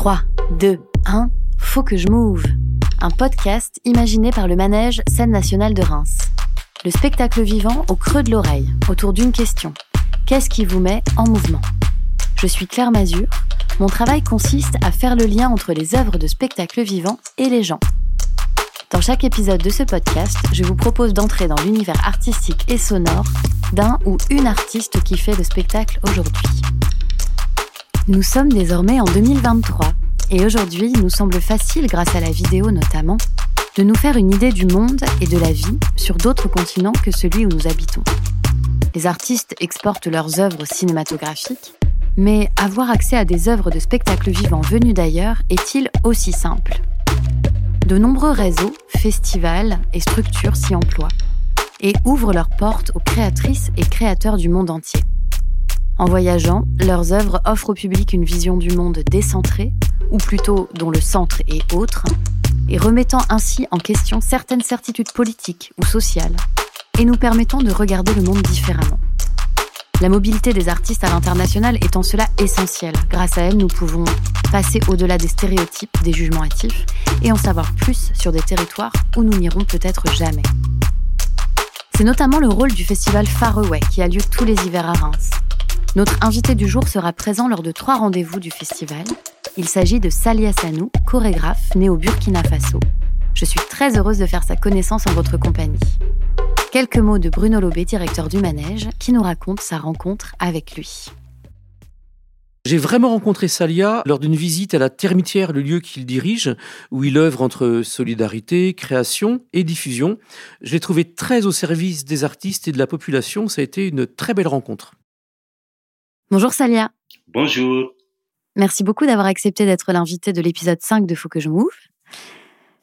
3, 2, 1, faut que je move. Un podcast imaginé par le manège Scène nationale de Reims. Le spectacle vivant au creux de l'oreille, autour d'une question. Qu'est-ce qui vous met en mouvement? Je suis Claire Mazur. Mon travail consiste à faire le lien entre les œuvres de spectacle vivant et les gens. Dans chaque épisode de ce podcast, je vous propose d'entrer dans l'univers artistique et sonore d'un ou une artiste qui fait le spectacle aujourd'hui. Nous sommes désormais en 2023 et aujourd'hui, il nous semble facile, grâce à la vidéo notamment, de nous faire une idée du monde et de la vie sur d'autres continents que celui où nous habitons. Les artistes exportent leurs œuvres cinématographiques, mais avoir accès à des œuvres de spectacle vivant venues d'ailleurs est-il aussi simple? De nombreux réseaux, festivals et structures s'y emploient et ouvrent leurs portes aux créatrices et créateurs du monde entier. En voyageant, leurs œuvres offrent au public une vision du monde décentrée, ou plutôt dont le centre est autre, et remettant ainsi en question certaines certitudes politiques ou sociales, et nous permettant de regarder le monde différemment. La mobilité des artistes à l'international est en cela essentielle. Grâce à elle, nous pouvons passer au-delà des stéréotypes, des jugements hâtifs, et en savoir plus sur des territoires où nous n'irons peut-être jamais. C'est notamment le rôle du festival Far Away qui a lieu tous les hivers à Reims. Notre invité du jour sera présent lors de trois rendez-vous du festival. Il s'agit de Salia Sanou, chorégraphe né au Burkina Faso. Je suis très heureuse de faire sa connaissance en votre compagnie. Quelques mots de Bruno Lobé, directeur du manège, qui nous raconte sa rencontre avec lui. J'ai vraiment rencontré Salia lors d'une visite à la Termitière, le lieu qu'il dirige, où il œuvre entre solidarité, création et diffusion. Je l'ai trouvé très au service des artistes et de la population. Ça a été une très belle rencontre. Bonjour Salia. Bonjour. Merci beaucoup d'avoir accepté d'être l'invité de l'épisode 5 de Faut que je m'ouvre.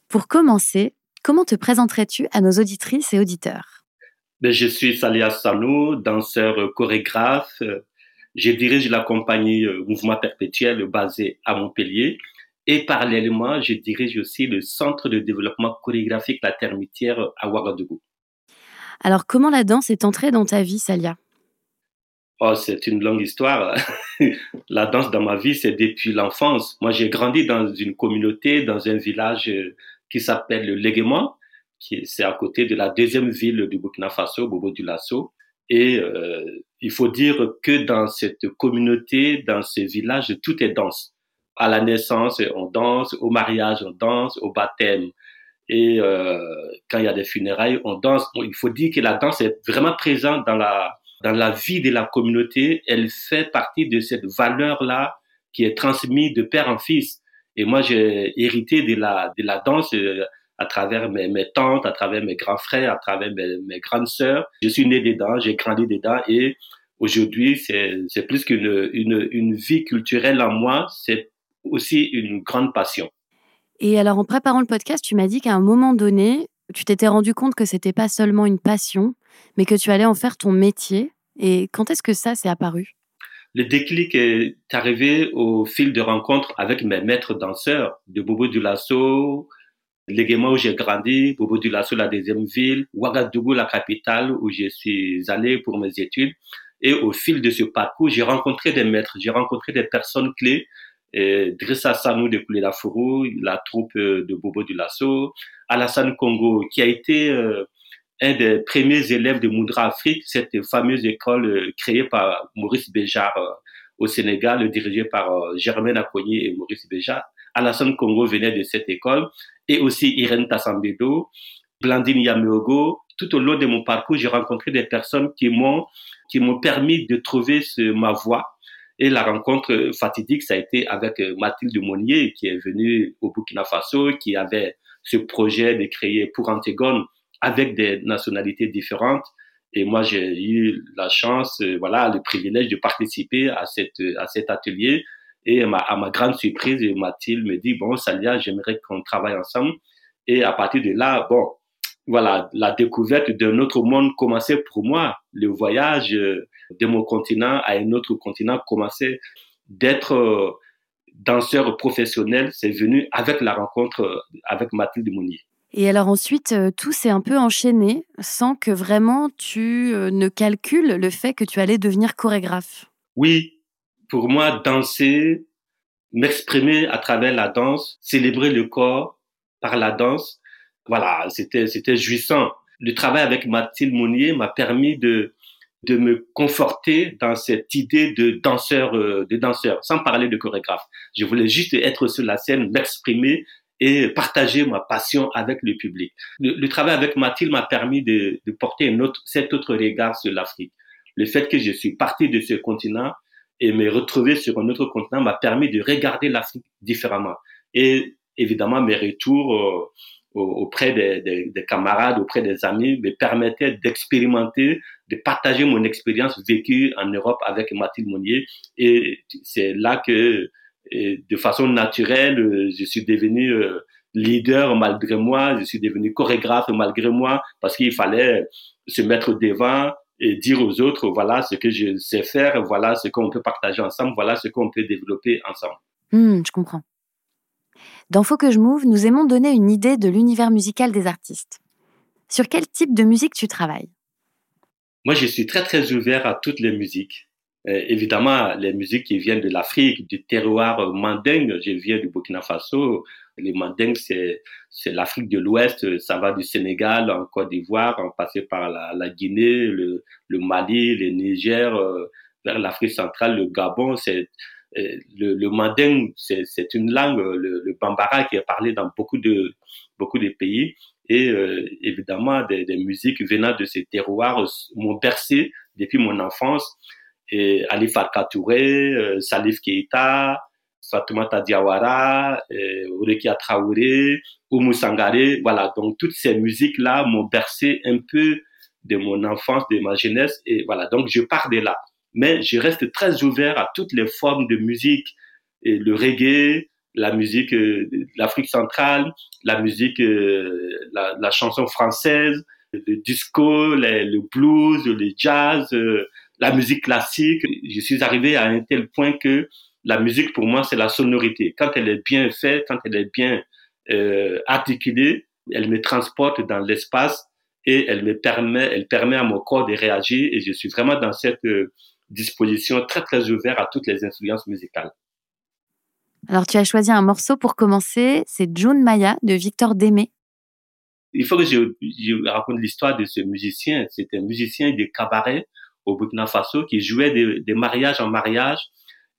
Pour commencer, comment te présenterais-tu à nos auditrices et auditeurs? Ben, Je suis Salia Sanou, danseur chorégraphe. Je dirige la compagnie euh, Mouvement Perpétuel basée à Montpellier. Et parallèlement, je dirige aussi le centre de développement chorégraphique La Termitière à Ouagadougou. Alors, comment la danse est entrée dans ta vie, Salia? Oh, c'est une longue histoire. la danse dans ma vie, c'est depuis l'enfance. Moi, j'ai grandi dans une communauté, dans un village euh, qui s'appelle le Léguement, qui c'est à côté de la deuxième ville du Burkina Faso, Bobo du Lasso. Et euh, il faut dire que dans cette communauté, dans ce village, tout est danse. À la naissance, on danse, au mariage, on danse, au baptême. Et euh, quand il y a des funérailles, on danse. il faut dire que la danse est vraiment présente dans la dans la vie de la communauté, elle fait partie de cette valeur-là qui est transmise de père en fils. Et moi, j'ai hérité de la, de la danse euh, à travers mes, mes, tantes, à travers mes grands frères, à travers mes, mes grandes sœurs. Je suis né dedans, j'ai grandi dedans et aujourd'hui, c'est plus qu'une une, une vie culturelle en moi, c'est aussi une grande passion. Et alors, en préparant le podcast, tu m'as dit qu'à un moment donné, tu t'étais rendu compte que c'était pas seulement une passion, mais que tu allais en faire ton métier. Et quand est-ce que ça s'est apparu? Le déclic est arrivé au fil de rencontres avec mes maîtres danseurs de Bobo du Lasso, où j'ai grandi, Bobo du Lasso, la deuxième ville, Ouagadougou, la capitale où je suis allé pour mes études. Et au fil de ce parcours, j'ai rencontré des maîtres, j'ai rencontré des personnes clés. Et Drissa Sanou de Fourou, la troupe de Bobo du Lasso, Alassane Congo, qui a été euh, un des premiers élèves de Moudra Afrique, cette fameuse école euh, créée par Maurice Béjart euh, au Sénégal, dirigée par euh, Germaine Acogny et Maurice Béjart. Alassane Congo venait de cette école et aussi Irène Tassambedo, Blandine Yameogo. Tout au long de mon parcours, j'ai rencontré des personnes qui m'ont qui m'ont permis de trouver ma voie. Et la rencontre fatidique, ça a été avec Mathilde Monnier, qui est venue au Burkina Faso, qui avait ce projet de créer pour Antigone avec des nationalités différentes. Et moi, j'ai eu la chance, euh, voilà, le privilège de participer à, cette, à cet atelier. Et à ma grande surprise, Mathilde me dit, bon, Salia, j'aimerais qu'on travaille ensemble. Et à partir de là, bon, voilà, la découverte d'un autre monde commençait pour moi. Le voyage euh, de mon continent à un autre continent commençait d'être euh, danseur professionnel. C'est venu avec la rencontre avec Mathilde Mounier. Et alors ensuite, euh, tout s'est un peu enchaîné sans que vraiment tu euh, ne calcules le fait que tu allais devenir chorégraphe. Oui, pour moi, danser, m'exprimer à travers la danse, célébrer le corps par la danse. Voilà, c'était, c'était jouissant. Le travail avec Mathilde Monnier m'a permis de, de me conforter dans cette idée de danseur, euh, de danseur, sans parler de chorégraphe. Je voulais juste être sur la scène, m'exprimer et partager ma passion avec le public. Le, travail avec Mathilde m'a permis de, de porter un autre, cet autre regard sur l'Afrique. Le fait que je suis parti de ce continent et me retrouver sur un autre continent m'a permis de regarder l'Afrique différemment. Et évidemment, mes retours euh, auprès des, des, camarades, auprès des amis, me permettaient d'expérimenter, de partager mon expérience vécue en Europe avec Mathilde Monnier. Et c'est là que, de façon naturelle, je suis devenu euh, leader malgré moi, je suis devenu chorégraphe malgré moi, parce qu'il fallait se mettre devant et dire aux autres, voilà ce que je sais faire, voilà ce qu'on peut partager ensemble, voilà ce qu'on peut développer ensemble. Hmm, je comprends. Dans Faut que je move, nous aimons donner une idée de l'univers musical des artistes. Sur quel type de musique tu travailles? Moi, je suis très très ouvert à toutes les musiques. Euh, évidemment, les musiques qui viennent de l'Afrique, du terroir mandingue, je viens du Burkina Faso. Les mandingues, c'est, c'est l'Afrique de l'Ouest, ça va du Sénégal en Côte d'Ivoire, en passant par la, Guinée, le, le, Mali, le Niger, euh, vers l'Afrique centrale, le Gabon. C'est, le, le manding, c'est une langue, le, le, bambara qui est parlé dans beaucoup de beaucoup de pays. Et euh, évidemment, des, musiques venant de ces terroirs m'ont bercé depuis mon enfance. Et Ali Farka euh, Salif Keita, Fatoumata Diawara, euh, Urekia Traoré, Oumou Sangare. Voilà, donc toutes ces musiques-là m'ont bercé un peu de mon enfance, de ma jeunesse. Et voilà, donc je pars de là mais je reste très ouvert à toutes les formes de musique, le reggae, la musique euh, de l'Afrique centrale, la musique, euh, la, chanson française, le disco, le blues, le jazz, euh, la musique classique. Je suis arrivé à un tel point que la musique pour moi c'est la sonorité. Quand elle est bien faite, quand elle est bien articulée, elle me transporte dans l'espace et elle me permet, elle permet à mon corps de réagir et je suis vraiment dans cette disposition très très ouverte à toutes les influences musicales. Alors tu as choisi un morceau pour commencer, c'est June Maya de Victor Démé. Il faut que je, je raconte l'histoire de ce musicien. C'était un musicien de cabaret au Burkina Faso qui jouait des, des mariages en mariage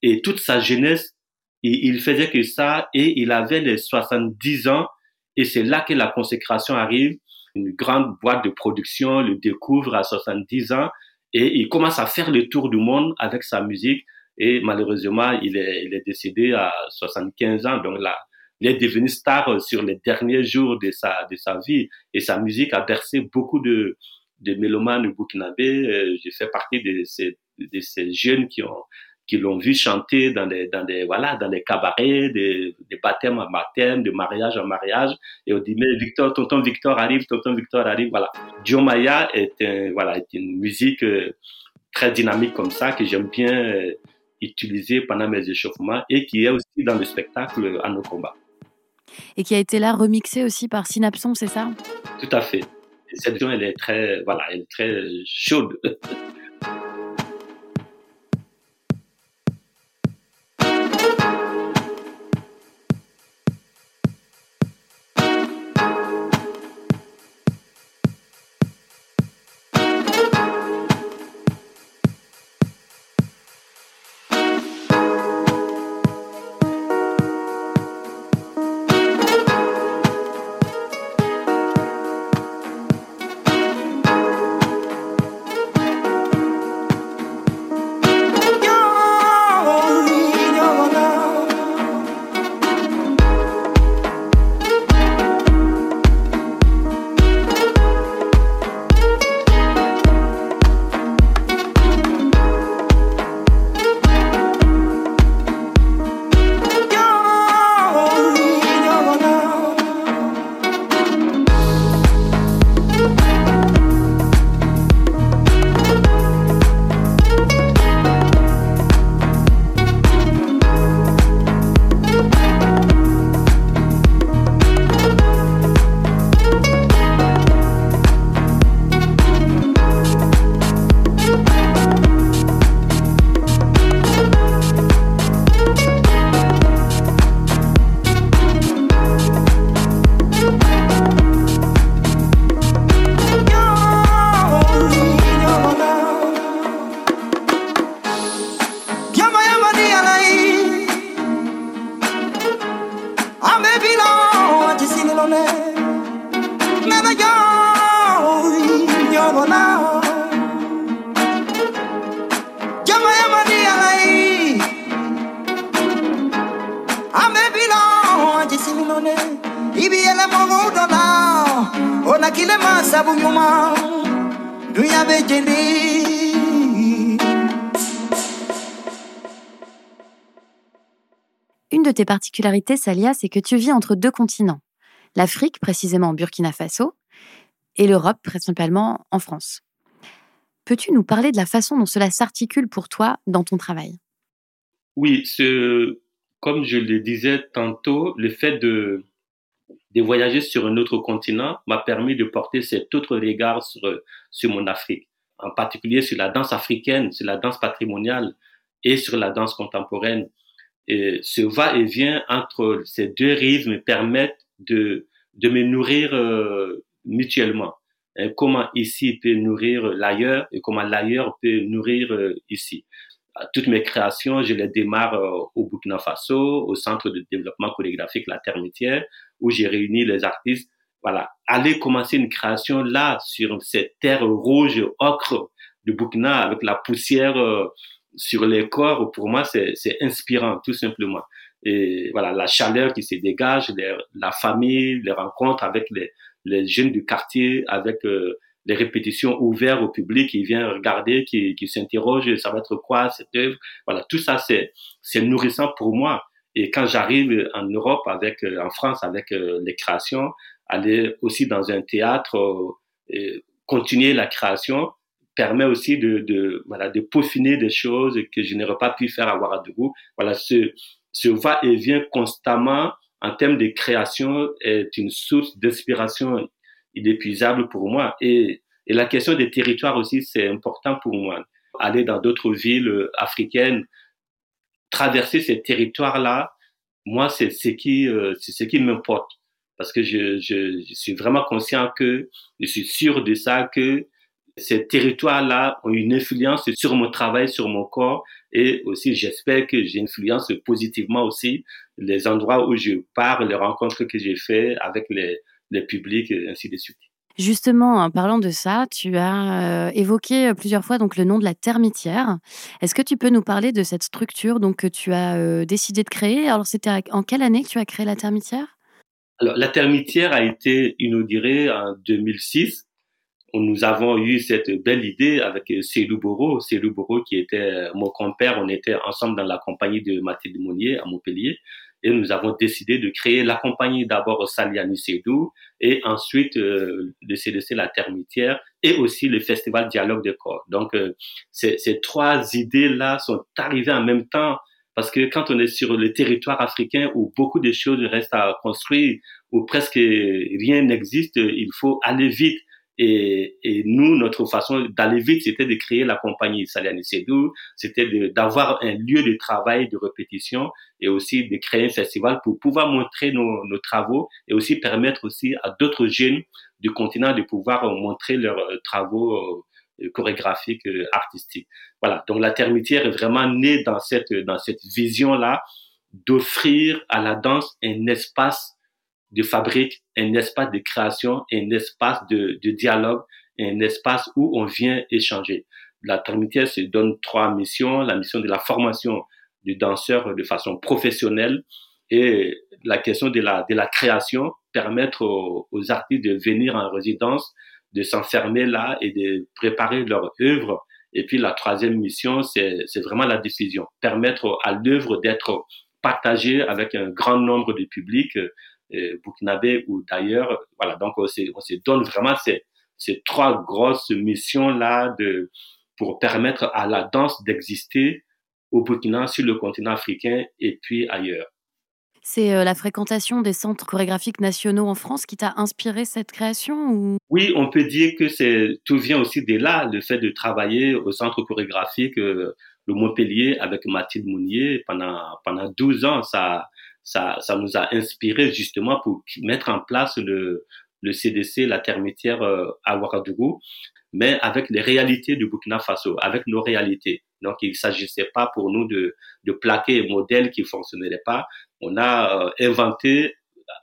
et toute sa jeunesse, il, il faisait que ça et il avait les 70 ans et c'est là que la consécration arrive. Une grande boîte de production le découvre à 70 ans et il commence à faire le tour du monde avec sa musique. Et malheureusement, il est, il est décédé à 75 ans. Donc là, il est devenu star sur les derniers jours de sa, de sa vie. Et sa musique a bercé beaucoup de, de mélomanes burkinabés. Je fais partie de ces, de ces jeunes qui ont, qui l'ont vu chanter dans des, dans des, voilà, dans des cabarets, des, des baptêmes à baptême, de mariage en mariage. Et on dit, mais Victor, tonton Victor arrive, tonton Victor arrive, voilà. Maya est un, voilà, est une musique euh, très dynamique comme ça que j'aime bien euh, utiliser pendant mes échauffements et qui est aussi dans le spectacle à nos combats. Et qui a été là remixé aussi par Synapson, c'est ça? Tout à fait. Cette version, elle est très, voilà, elle est très chaude. Particularités, Salia, c'est que tu vis entre deux continents. L'Afrique, précisément Burkina Faso, et l'Europe, principalement en France. Peux-tu nous parler de la façon dont cela s'articule pour toi dans ton travail? Oui, comme je le disais tantôt, le fait de, voyager sur un autre continent m'a permis de porter cet autre regard sur mon Afrique, en particulier sur la danse africaine, sur la danse patrimoniale et sur la danse contemporaine. Et ce va-et-vient entre ces deux rythmes permettent de, de me nourrir euh, mutuellement. comment ici peut nourrir l'ailleurs et comment l'ailleurs peut nourrir euh, ici toutes mes créations, je les démarre euh, au Burkina Faso, au Centre de développement chorégraphique La Termitière, où j'ai réuni les artistes. Voilà, aller commencer une création là, sur cette terre rouge, ocre du Burkina, avec la poussière euh, sur les corps, pour moi, c'est inspirant, tout simplement. Et voilà, la chaleur qui se dégage, la famille, les rencontres avec les, les jeunes du quartier, avec euh, les répétitions ouvertes au public qui vient regarder, qui, qui s'interroge, ça va être quoi cette œuvre Voilà, tout ça c'est nourrissant pour moi. Et quand j'arrive en Europe avec, euh, en France avec euh, les créations, aller aussi dans un théâtre, euh, continuer la création permet aussi de, voilà, de peaufiner des choses que je n'aurais pas pu faire à Ouagadougou. Voilà, ce, ce va-et-vient constamment en termes de création est une source d'inspiration inépuisable pour moi. Et, et la question des territoires aussi, c'est important pour moi. Aller dans d'autres villes africaines, traverser ces territoires-là, moi, c'est ce qui, euh, qui m'importe. Parce que je, je, suis vraiment conscient que, je suis sûr de ça, que ces territoires-là ont une influence sur mon travail, sur mon corps, et aussi j'espère que j'influence positivement aussi les endroits où je pars, les rencontres que j'ai faites avec les, les publics, et ainsi de suite. Justement, en parlant de ça, tu as euh, évoqué plusieurs fois donc le nom de la termitière. Est-ce que tu peux nous parler de cette structure donc que tu as euh, décidé de créer? Alors, c'était en quelle année que tu as créé la termitière Alors, la termitière a été inaugurée en 2006. Nous avons eu cette belle idée avec Célou Boro, Célou Boro qui était mon compère. On était ensemble dans la compagnie de Mathilde Monnier à Montpellier et nous avons décidé de créer la compagnie d'abord Saliani Sédou et ensuite euh, le CDC La Termitière et aussi le Festival Dialogue de Corps. Donc euh, ces trois idées-là sont arrivées en même temps parce que quand on est sur le territoire africain où beaucoup de choses restent à construire, où presque rien n'existe, il faut aller vite. Et, et, nous, notre façon d'aller vite, c'était de créer la compagnie Saliani Sedou, c'était d'avoir un lieu de travail, de répétition, et aussi de créer un festival pour pouvoir montrer nos, nos travaux et aussi permettre aussi à d'autres jeunes du continent de pouvoir montrer leurs euh, travaux euh, chorégraphiques, euh, artistiques. Voilà. Donc la termitière est vraiment née dans cette dans cette vision là d'offrir à la danse un espace de fabrique, un espace de création, un espace de, de dialogue, un espace où on vient échanger. La Trinité se donne trois missions. La mission de la formation du danseur de façon professionnelle et la question de la, de la création, permettre aux, aux artistes de venir en résidence, de s'enfermer là et de préparer leur œuvre. Et puis la troisième mission, c'est vraiment la diffusion, permettre à l'œuvre d'être partagée avec un grand nombre de publics burkinabé ou d'ailleurs. Voilà, donc on se, on se donne vraiment ces, ces trois grosses missions-là de, pour permettre à la danse d'exister au Burkina, sur le continent africain et puis ailleurs. C'est euh, la fréquentation des centres chorégraphiques nationaux en France qui t'a inspiré cette création ou... Oui, on peut dire que c'est tout vient aussi de là, le fait de travailler au centre chorégraphique euh, le Montpellier avec Mathilde Mounier pendant pendant 12 ans, ça ça, ça nous a inspiré justement pour mettre en place le, le CDC, la termitière euh, à Ouagadougou, mais avec les réalités du Burkina Faso, avec nos réalités. Donc, il ne s'agissait pas pour nous de, de plaquer un modèle qui fonctionnerait pas. On a euh, inventé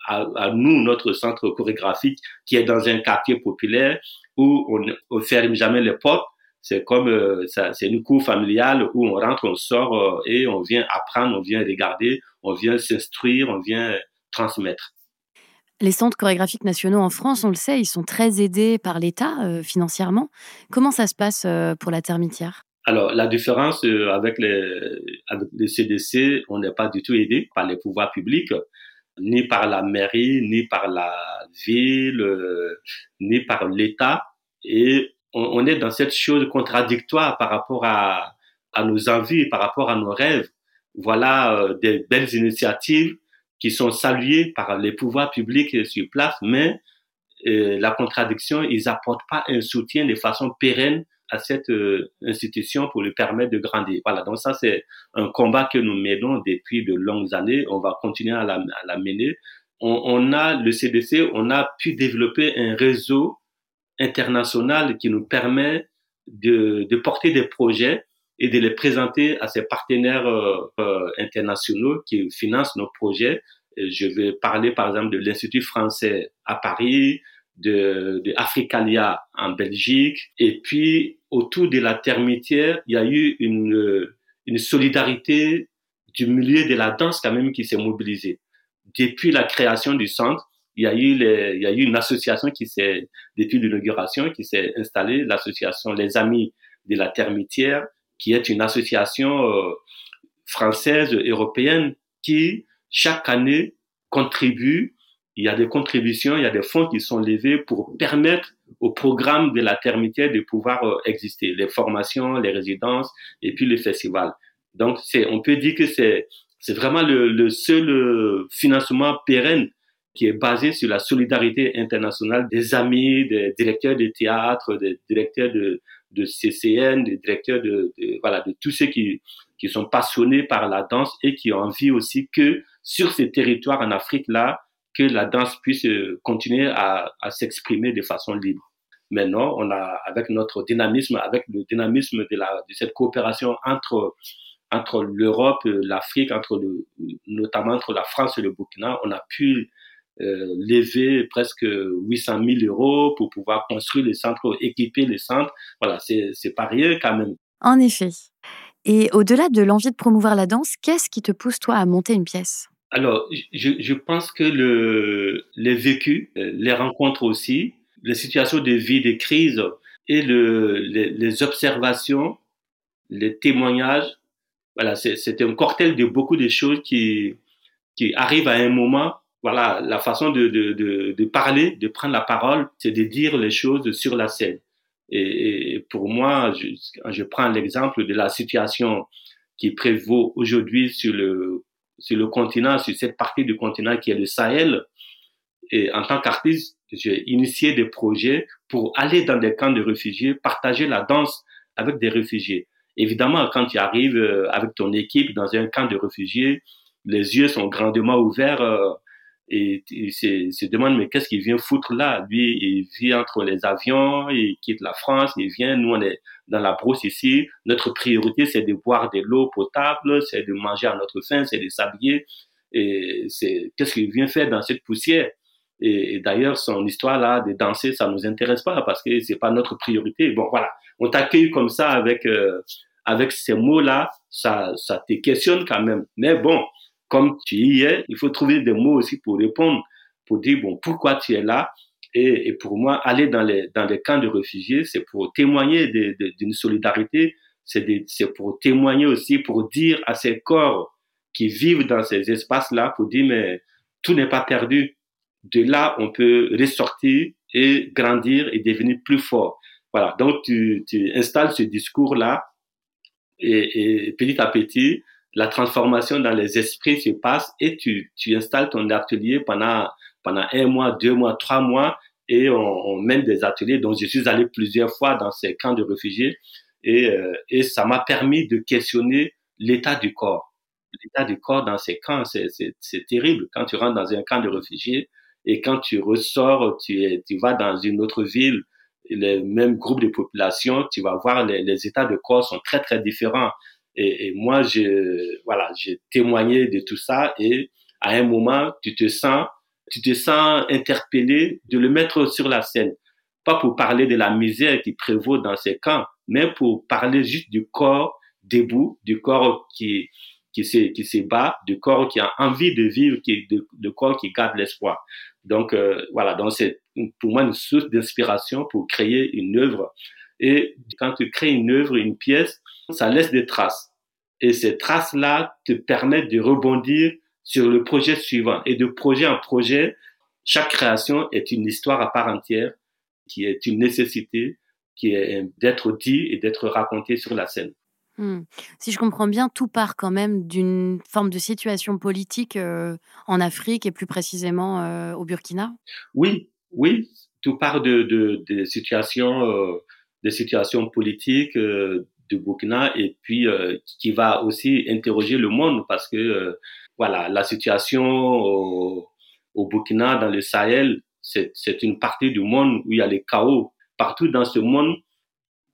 à, nous, notre centre chorégraphique, qui est dans un quartier populaire où on ne ferme jamais les portes. C'est comme euh, ça, c'est une cour familiale où on rentre, on sort euh, et on vient apprendre, on vient regarder, on vient s'instruire, on vient transmettre. Les centres chorégraphiques nationaux en France, on le sait, ils sont très aidés par l'État euh, financièrement. Comment ça se passe pour la termitière? Alors, la différence avec les, avec les CDC, on n'est pas du tout aidé par les pouvoirs publics ni par la mairie, ni par la ville, euh, ni par l'État. Et on, est dans cette chose contradictoire par rapport à, à nos envies, par rapport à nos rêves. Voilà euh, des belles initiatives qui sont saluées par les pouvoirs publics sur place, mais euh, la contradiction, ils apportent pas un soutien de façon pérenne à cette euh, institution pour lui permettre de grandir. Voilà, donc ça c'est un combat que nous menons depuis de longues années. On va continuer à la, à la mener. On, on, a le CDC, on a pu développer un réseau international qui nous permet de, de porter des projets et de les présenter à ces partenaires euh, euh internationaux qui financent nos projets. Je vais parler par exemple de l'Institut français à Paris, de, de Africalia en Belgique. Et puis, autour de la termitière, il y a eu une, une solidarité du milieu de la danse quand même qui s'est mobilisée. Depuis la création du centre, il y a eu, les, il y a eu une association qui s'est, depuis l'inauguration, qui s'est installée, l'association Les Amis de la Termitière, qui est une association euh, française, européenne, qui chaque année contribue il y a des contributions, il y a des fonds qui sont levés pour permettre au programme de la termitière de pouvoir euh, exister, les formations, les résidences et puis les festivals. Donc, c'est, on peut dire que c'est, c'est vraiment le, le seul euh, financement pérenne qui est basé sur la solidarité internationale des amis, des directeurs de théâtre, des directeurs de, de CCN, des directeurs de, voilà, de tous ceux qui, qui sont passionnés par la danse et qui ont envie aussi que sur ces territoires en Afrique là, que la danse puisse euh, continuer à, à s'exprimer de façon libre. Maintenant, on a, avec notre dynamisme, avec le dynamisme de, la, de cette coopération entre, entre l'Europe, l'Afrique, entre notamment entre la France et le Burkina, on a pu euh, lever presque 800 000 euros pour pouvoir construire les centres, équiper les centres. Voilà, c'est, pas rien quand même. En effet. Et au-delà de l'envie de promouvoir la danse, qu'est-ce qui te pousse toi à monter une pièce? Alors, je, je, pense que le, les vécus, euh, les rencontres aussi, les situations de vie, des crises et le, les, les observations, les témoignages, voilà, c'est un cocktail de beaucoup de choses qui, qui arrivent à un moment. Voilà, la façon de, de, parler, de prendre la parole, c'est de dire les choses sur la scène. Et, et pour moi, je, je prends l'exemple de la situation qui prévaut aujourd'hui sur le sur le continent, sur cette partie du continent qui est le Sahel. Et en tant qu'artiste, j'ai initié des projets pour aller dans des camps de réfugiés, partager la danse avec des réfugiés. Évidemment, quand tu arrives euh, avec ton équipe dans un camp de réfugiés, les yeux sont grandement ouverts et il se, demande mais qu'est-ce qu'il vient foutre là? Lui, il vit entre les avions, il quitte la France, il vient, nous on est dans la brousse ici. Notre priorité c'est de boire de l'eau potable, c'est de manger à notre faim, c'est de s'habiller. Et c'est qu'est-ce qu'il vient faire dans cette poussière? Et, d'ailleurs son histoire là de danser, ça nous intéresse pas parce que c'est pas notre priorité. Bon voilà, on t'accueille comme ça avec euh, avec ces mots là, ça ça te questionne quand même. Mais bon comme tu y es, il faut trouver des mots aussi pour répondre, pour dire, bon, pourquoi tu es là? Et, et pour moi, aller dans les, dans les camps de réfugiés, c'est pour témoigner d'une solidarité, c'est pour témoigner aussi, pour dire à ces corps qui vivent dans ces espaces-là, pour dire, mais tout n'est pas perdu. De là, on peut ressortir et grandir et devenir plus fort. Voilà, donc tu, tu installes ce discours-là et, et petit à petit, la transformation dans les esprits se passe et tu, tu installes ton atelier pendant, pendant un mois, deux mois, trois mois et on, on mène des ateliers. Donc, je suis allé plusieurs fois dans ces camps de réfugiés et, euh, et ça m'a permis de questionner l'état du corps. L'état du corps dans ces camps, c'est terrible. Quand tu rentres dans un camp de réfugiés et quand tu ressors, tu, es, tu vas dans une autre ville, les mêmes groupes de population, tu vas voir les, les états de corps sont très, très différents. Et, et moi, je, voilà, j'ai témoigné de tout ça et à un moment, tu te sens tu te sens interpellé de le mettre sur la scène. Pas pour parler de la misère qui prévaut dans ces camps, mais pour parler juste du corps debout, du corps qui, qui se, qui se bat, du corps qui a envie de vivre, qui, de, corps qui garde l'espoir. Donc, euh, voilà, donc c'est pour moi une source d'inspiration pour créer une œuvre. Et quand tu crées une œuvre, une pièce, ça laisse des traces. Et ces traces-là te permettent de rebondir sur le projet suivant. Et de projet en projet, chaque création est une histoire à part entière, qui est une nécessité, qui est d'être dit et d'être raconté sur la scène. Hmm. Si je comprends bien, tout part quand même d'une forme de situation politique euh, en Afrique et plus précisément euh, au Burkina. Oui, oui, tout part de, de, de situations, euh, des situations politiques de Burkina et puis qui va aussi interroger le monde parce que voilà, la situation au, Burkina, dans le Sahel, c'est une partie du monde où il y a les chaos. Partout dans ce monde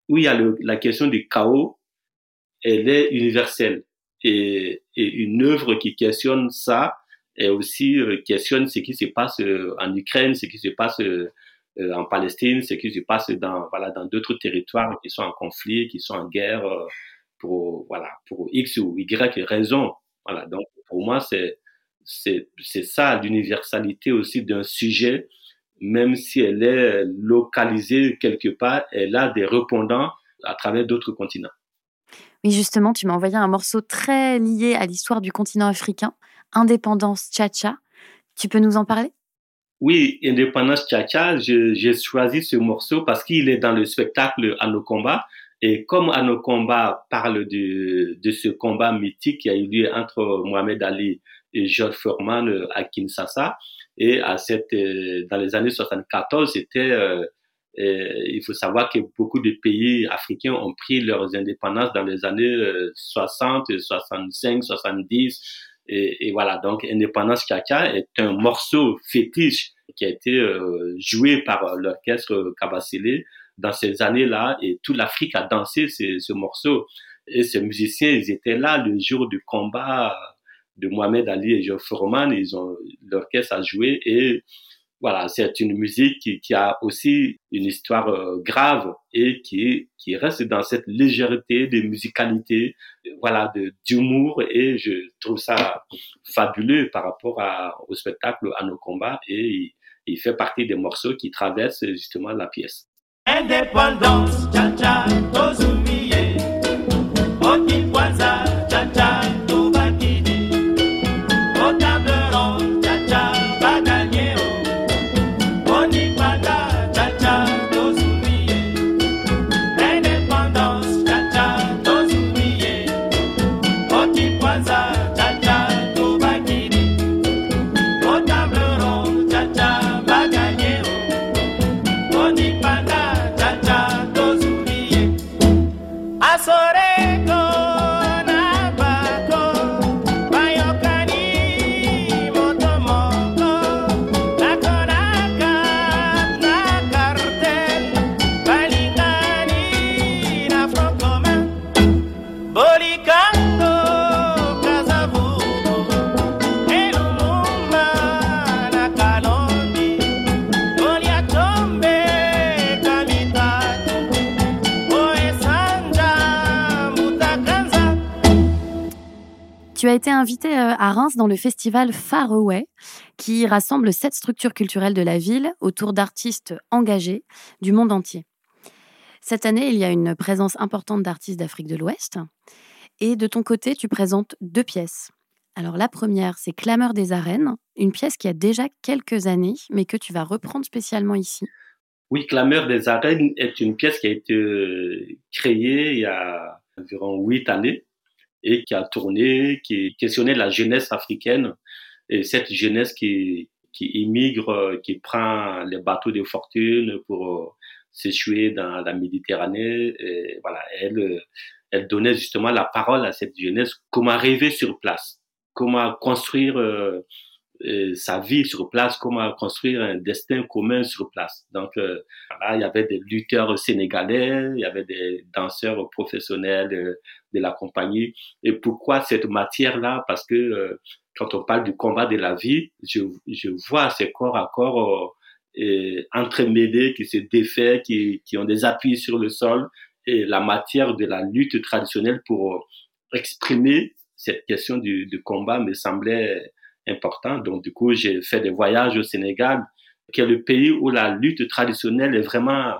où il y a le, la question du chaos, elle est universelle. Et, et une œuvre qui questionne ça, et aussi euh, questionne ce qui se passe euh, en Ukraine, ce qui se passe euh, en Palestine, ce qui se passe dans voilà dans d'autres territoires qui sont en conflit, qui sont en guerre pour voilà pour X ou Y raison. Voilà donc pour moi c'est c'est c'est ça l'universalité aussi d'un sujet, même si elle est localisée quelque part, elle a des répondants à travers d'autres continents. Oui, justement, tu m'as envoyé un morceau très lié à l'histoire du continent africain, Indépendance Tcha-Tcha. Tu peux nous en parler? Oui, Indépendance Tcha-Tcha, j'ai choisi ce morceau parce qu'il est dans le spectacle À nos combats. Et comme À nos parle de, de ce combat mythique qui a eu lieu entre Mohamed Ali et George Foreman euh, à Kinshasa, et à cette, euh, dans les années 74, c'était euh, il faut savoir que beaucoup de pays africains ont pris leurs indépendances dans les années 60, 65, 70. Et, voilà, donc Indépendance Kaka est un morceau fétiche qui a été euh, joué par l'orchestre Kabasele dans ces années-là et toute l'Afrique a dansé ce, ce morceau. Et ces musiciens, ils étaient là le jour du combat de Mohamed Ali et Geoff Foreman. Ils ont l'orchestre a joué et voilà, c'est une musique qui, a aussi une histoire euh, grave et qui, qui reste dans cette légèreté de musicalité, voilà, d'humour et je trouve ça fabuleux par rapport au spectacle, à nos combats et il, fait partie des morceaux qui traversent justement la pièce. Été invité euh, à Reims dans le festival Far Away, qui rassemble sept structures culturelles de la ville autour d'artistes engagés du monde entier. Cette année, il y a une présence importante d'artistes d'Afrique de l'Ouest. Et de ton côté, tu présentes deux pièces. Alors la première, c'est Clameur des arènes, une pièce qui a déjà quelques années, mais que tu vas reprendre spécialement ici. Oui, Clameur des arènes est une pièce qui a été euh, créée il y a environ huit années et qui a tourné, qui questionnait la jeunesse africaine et cette jeunesse qui, qui immigre, qui prend les bateaux de fortune pour euh, s'échouer dans la Méditerranée. Et voilà, elle, elle donnait justement la parole à cette jeunesse, comment rêver sur place, comment construire euh, euh, sa vie sur place, comment construire un destin commun sur place. Donc, euh, il y avait des lutteurs sénégalais, il y avait des danseurs professionnels de, de la compagnie. Et pourquoi cette matière-là? Parce que quand on parle du combat de la vie, je, je vois ces corps à corps euh, entremêlés qui se défait, qui, qui ont des appuis sur le sol et la matière de la lutte traditionnelle pour exprimer cette question du, du combat me semblait important. Donc, du coup, j'ai fait des voyages au Sénégal, qui est le pays où la lutte traditionnelle est vraiment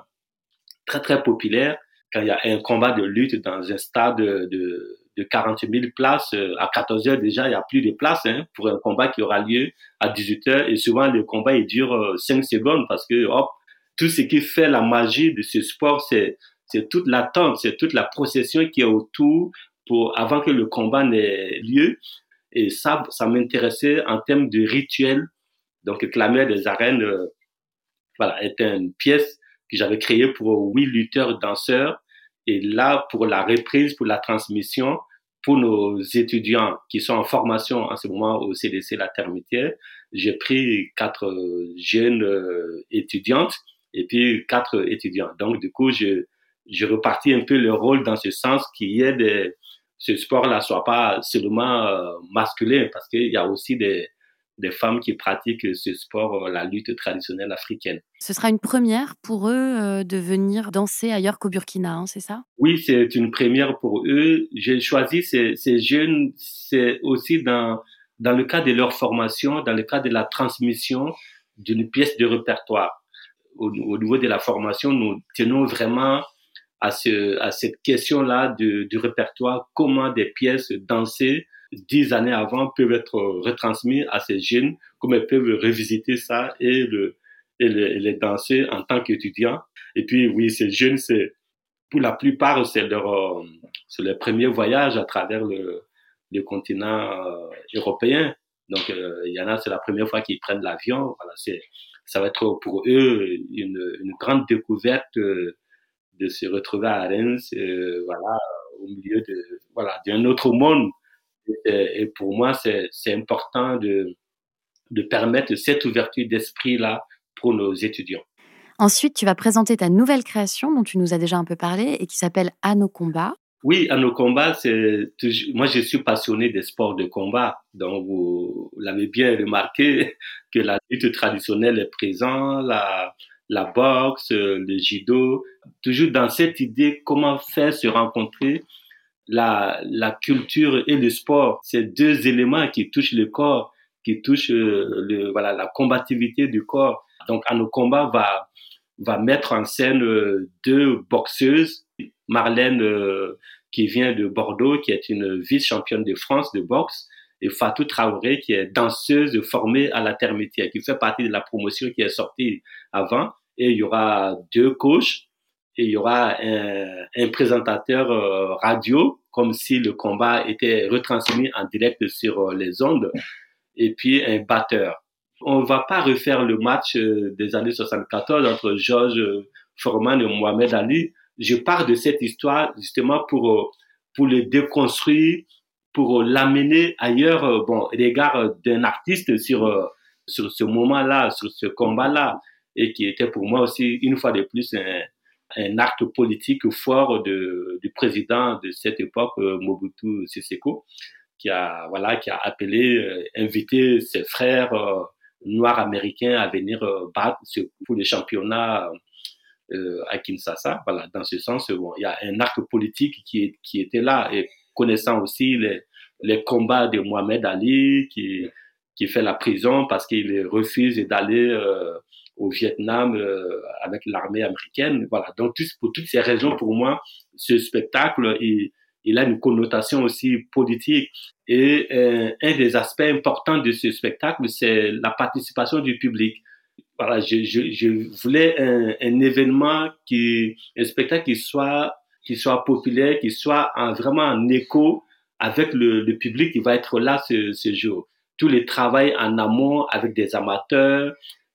très, très populaire. Quand il y a un combat de lutte dans un stade de, de 40 000 places, euh, à 14 heures déjà, il n'y a plus de place hein, pour un combat qui aura lieu à 18 heures. Et souvent, le combat, il dure 5 euh, secondes parce que, hop, tout ce qui fait la magie de ce sport, c'est c'est toute l'attente, c'est toute la procession qui est autour pour avant que le combat n'ait lieu. Et ça, ça m'intéressait en termes de rituel. Donc, Clameur des arènes, euh, voilà, était une pièce que j'avais créée pour huit lutteurs danseurs. Et là, pour la reprise, pour la transmission, pour nos étudiants qui sont en formation en ce moment au CDC La Termitière, j'ai pris quatre jeunes euh, étudiantes et puis quatre étudiants. Donc, du coup, je, je repartis un peu le rôle dans ce sens qu'il y ait des, ce sport-là soit pas seulement euh, masculin, parce qu'il y a aussi des, des femmes qui pratiquent ce sport, euh, la lutte traditionnelle africaine. Ce sera une première pour eux euh, de venir danser ailleurs qu'au Burkina, hein, c'est ça? Oui, c'est une première pour eux. J'ai choisi ces, ces jeunes, c'est aussi dans, dans le cadre de leur formation, dans le cadre de la transmission d'une pièce de répertoire. Au, au niveau de la formation, nous tenons vraiment à, ce, à cette question-là du, du répertoire, comment des pièces dansées dix années avant peuvent être retransmises à ces jeunes, comment elles peuvent revisiter ça et, le, et, les danser en tant qu'étudiants. Et puis, oui, ces jeunes, c'est, pour la plupart, c'est leur, euh, c'est leur premier voyage à travers le, le continent euh, européen. Donc, euh, il y en a, c'est la première fois qu'ils prennent l'avion. Voilà, c'est, ça va être pour eux une, une grande découverte de se retrouver à Reims, euh, voilà, au milieu de, voilà, d'un autre monde. Et, pour moi, c'est, c'est important de, de permettre cette ouverture d'esprit-là pour nos étudiants. Ensuite, tu vas présenter ta nouvelle création dont tu nous as déjà un peu parlé et qui s'appelle À nos combats. Oui, à nos combats, c'est moi je suis passionné des sports de combat. Donc vous l'avez bien remarqué que la lutte traditionnelle est présente, la la boxe, euh, le judo, toujours dans cette idée comment faire se rencontrer la, la culture et le sport, ces deux éléments qui touchent le corps, qui touchent euh, le, voilà, la combativité du corps. Donc, à nos combats, va, va mettre en scène euh, deux boxeuses, Marlène qui vient de Bordeaux, qui est une vice-championne de France de boxe, et Fatou Traoré, qui est danseuse formée à la termitière, qui fait partie de la promotion qui est sortie avant et il y aura deux coachs et il y aura un, présentateur euh, radio comme si le combat était retransmis en direct sur euh, les ondes et puis un batteur. On va pas refaire le match euh, des années 74 entre Georges Foreman et Mohamed Ali. Je pars de cette histoire justement pour pour le déconstruire, pour l'amener ailleurs, bon, regard d'un artiste sur sur ce moment-là, sur ce combat-là et qui était pour moi aussi, une fois de plus, un, un acte politique fort de, du président de cette époque, euh, Mobutu Seseko, qui a, voilà, qui a appelé, euh, invité ses frères euh, noirs américains à venir euh, battre pour les championnats à Kinshasa. Voilà, dans ce sens, bon, il y a un acte politique qui, qui était là et connaissant aussi les, les combats de Mohamed Ali, qui, qui fait la prison parce qu'il refuse d'aller au Vietnam euh, avec l'armée américaine. Voilà. Donc, pour toutes ces raisons, pour moi, ce spectacle, il, il a une connotation aussi politique. Et euh, un des aspects importants de ce spectacle, c'est la participation du public. Voilà, je, je, voulais un, un, événement qui, un spectacle qui soit, qui soit populaire, qui soit en, vraiment en écho avec le, le, public qui va être là ce, ce jour. Tout le travail en amont avec des amateurs,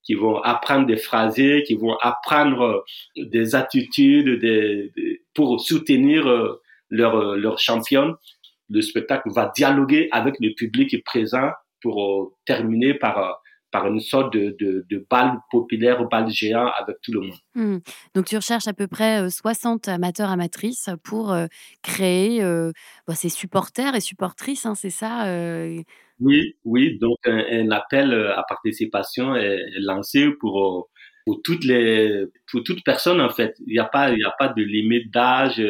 qui vont apprendre des phrases, qui vont apprendre euh, des attitudes des, pour soutenir euh, leur, euh, leur championne. Le spectacle va dialoguer avec le public présent pour terminer par, par une sorte de, de, de balle populaire, balle géant avec tout le monde. Hmm. Donc tu recherches à peu près 60 amateurs, amatrices pour créer bah, ces supporters et supportrices, hein, c'est ça Oui, oui. Donc un, appel à participation est lancé pour pour toutes les pour toute personne en fait. Il n'y a pas il y a pas de limite d'âge.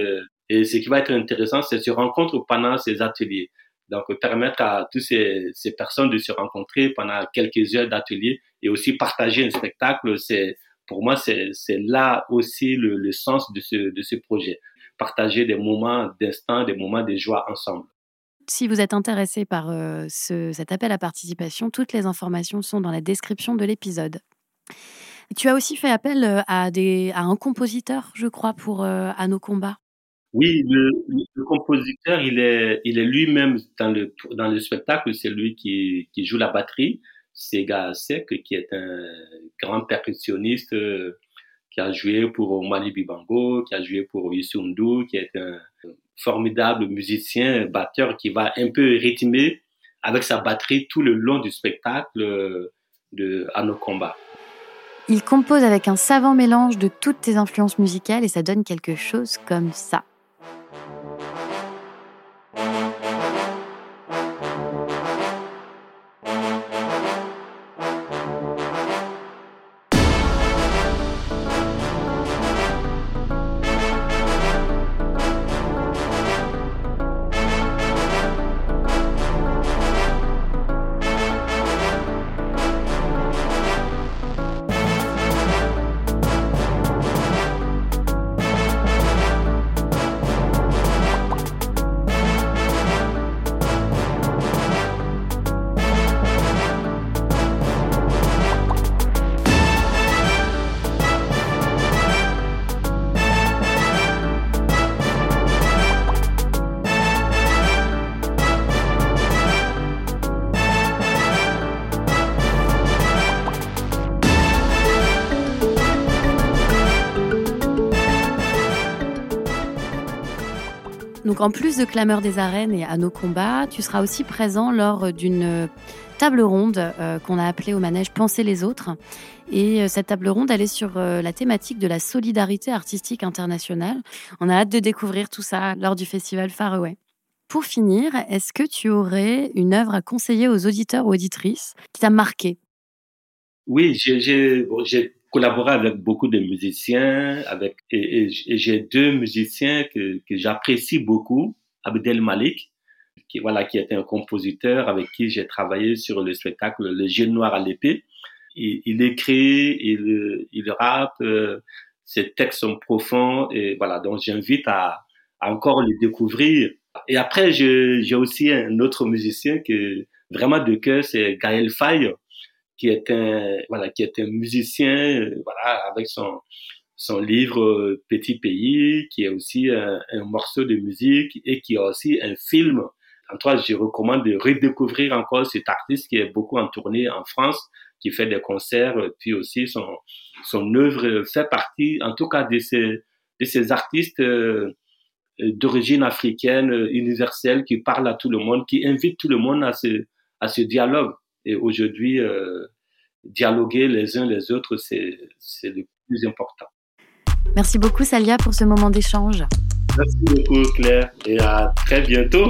Et ce qui va être intéressant, c'est se rencontrer pendant ces ateliers. Donc, permettre à toutes ces, personnes de se rencontrer pendant quelques heures d'atelier et aussi partager un spectacle, c'est, pour moi, c'est, là aussi le, sens de ce, projet. Partager des moments d'instant, des moments de joie ensemble. Si vous êtes intéressé par euh, ce, cet appel à participation, toutes les informations sont dans la description de l'épisode. Tu as aussi fait appel euh, à un compositeur, je crois, pour euh, À nos combats. Oui, le, compositeur, il est, il est lui-même dans le, dans le spectacle, c'est lui qui, joue la batterie. C'est Sek, qui est un grand percussionniste euh, qui a joué pour Mali Bibango, qui a joué pour Yusundu, qui est un formidable musicien, batteur qui va un peu rythmer avec sa batterie tout le long du spectacle euh, de combats. Il compose avec un savant mélange de toutes tes influences musicales et ça donne quelque chose comme ça. En plus de Clameur des arènes et à nos combats, tu seras aussi présent lors d'une table ronde euh, qu'on a appelée au manège Penser les autres. Et euh, cette table ronde, elle est sur euh, la thématique de la solidarité artistique internationale. On a hâte de découvrir tout ça lors du festival Faraway. Pour finir, est-ce que tu aurais une œuvre à conseiller aux auditeurs ou auditrices qui t'a marqué? Oui, j'ai collaboré avec beaucoup de musiciens, avec et, j'ai deux musiciens que, j'apprécie beaucoup, Abdel Malik, qui voilà qui était un compositeur avec qui j'ai travaillé sur le spectacle Le Jeu noir à l'épée. Il, écrit, il, il rappe, euh, ses textes sont profonds et voilà donc j'invite à, à, encore le découvrir. Et après j'ai aussi un autre musicien que vraiment de cœur, c'est Gaël Faye qui est un voilà qui est un musicien euh, voilà avec son son livre euh, Petit pays qui est aussi un, un, morceau de musique et qui a aussi un film. En toi je recommande de redécouvrir encore cet artiste qui est beaucoup en tournée en France qui fait des concerts puis aussi son son œuvre fait partie en tout cas de ces de ces artistes euh, d'origine africaine universelle qui parlent à tout le monde qui invitent tout le monde à ce à ce dialogue et aujourd'hui, euh, dialoguer les uns les autres, c'est le plus important. Merci beaucoup, Salia, pour ce moment d'échange. Merci beaucoup, Claire, et à très bientôt.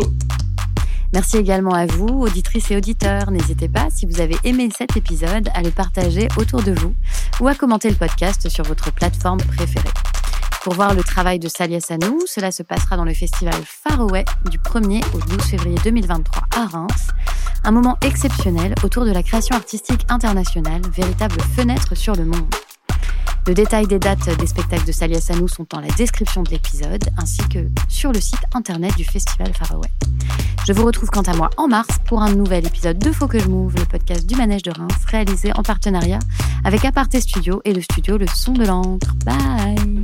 Merci également à vous, auditrices et auditeurs. N'hésitez pas, si vous avez aimé cet épisode, à le partager autour de vous ou à commenter le podcast sur votre plateforme préférée. Pour voir le travail de Salia Sanou, cela se passera dans le festival Faraway du 1er au 12 février 2023 à Reims. Un moment exceptionnel autour de la création artistique internationale, véritable fenêtre sur le monde. Le détail des dates des spectacles de Salia Sanou sont dans la description de l'épisode, ainsi que sur le site internet du Festival Faraway. Je vous retrouve quant à moi en mars pour un nouvel épisode de Faut que je move, le podcast du Manège de Reims, réalisé en partenariat avec Aparté Studio et le studio Le Son de l'encre. Bye